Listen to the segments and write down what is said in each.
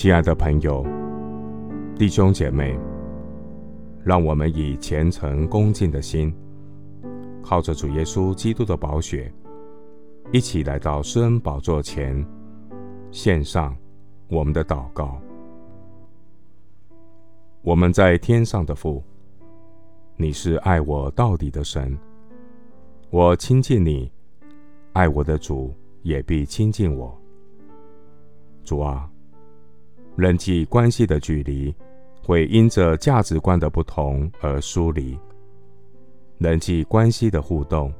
亲爱的朋友、弟兄姐妹，让我们以虔诚恭敬的心，靠着主耶稣基督的宝血，一起来到施恩宝座前，献上我们的祷告。我们在天上的父，你是爱我到底的神，我亲近你，爱我的主也必亲近我。主啊，人际关系的距离会因着价值观的不同而疏离，人际关系的互动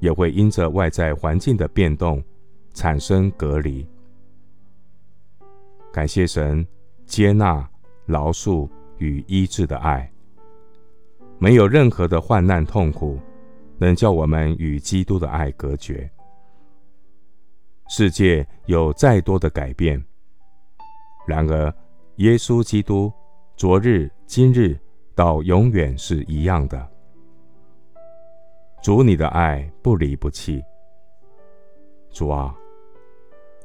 也会因着外在环境的变动产生隔离。感谢神接纳、饶恕与医治的爱，没有任何的患难痛苦能叫我们与基督的爱隔绝。世界有再多的改变，然而耶稣基督昨日、今日到永远是一样的。主，你的爱不离不弃。主啊，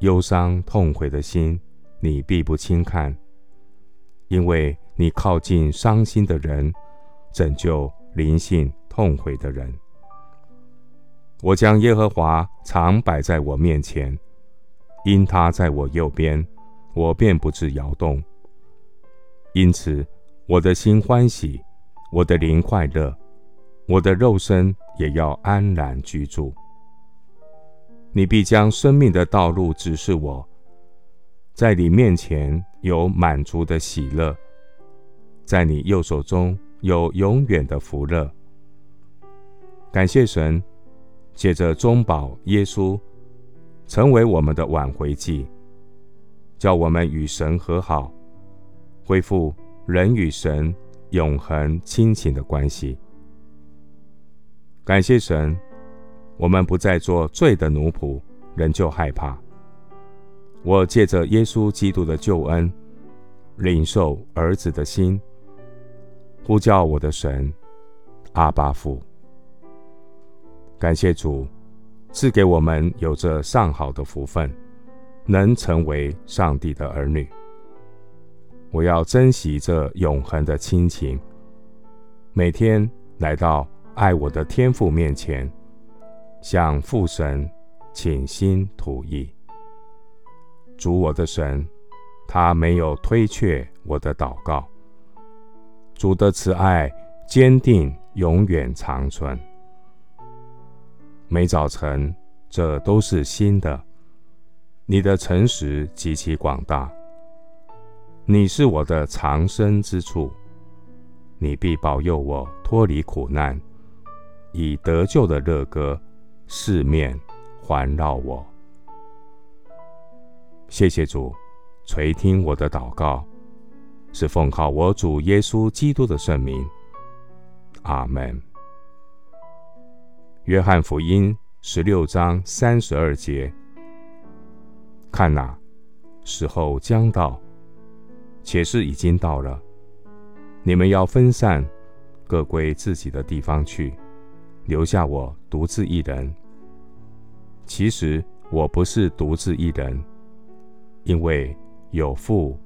忧伤痛悔的心，你必不轻看，因为你靠近伤心的人，拯救灵性痛悔的人。我将耶和华常摆在我面前，因他在我右边，我便不致摇动。因此，我的心欢喜，我的灵快乐，我的肉身也要安然居住。你必将生命的道路指示我，在你面前有满足的喜乐，在你右手中有永远的福乐。感谢神。借着中保耶稣，成为我们的挽回祭，叫我们与神和好，恢复人与神永恒亲情的关系。感谢神，我们不再做罪的奴仆，仍旧害怕。我借着耶稣基督的救恩，领受儿子的心，呼叫我的神，阿爸父。感谢主赐给我们有着上好的福分，能成为上帝的儿女。我要珍惜这永恒的亲情，每天来到爱我的天父面前，向父神倾心吐意。主我的神，他没有推却我的祷告。主的慈爱坚定，永远长存。每早晨，这都是新的。你的诚实极其广大，你是我的藏身之处。你必保佑我脱离苦难，以得救的乐歌四面环绕我。谢谢主垂听我的祷告，是奉靠我主耶稣基督的圣名。阿门。约翰福音十六章三十二节：看哪，时候将到，且是已经到了。你们要分散，各归自己的地方去，留下我独自一人。其实我不是独自一人，因为有父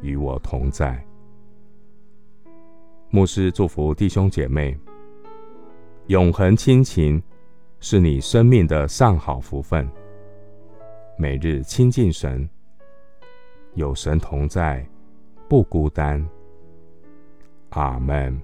与我同在。牧师祝福弟兄姐妹。永恒亲情是你生命的上好福分。每日亲近神，有神同在，不孤单。阿门。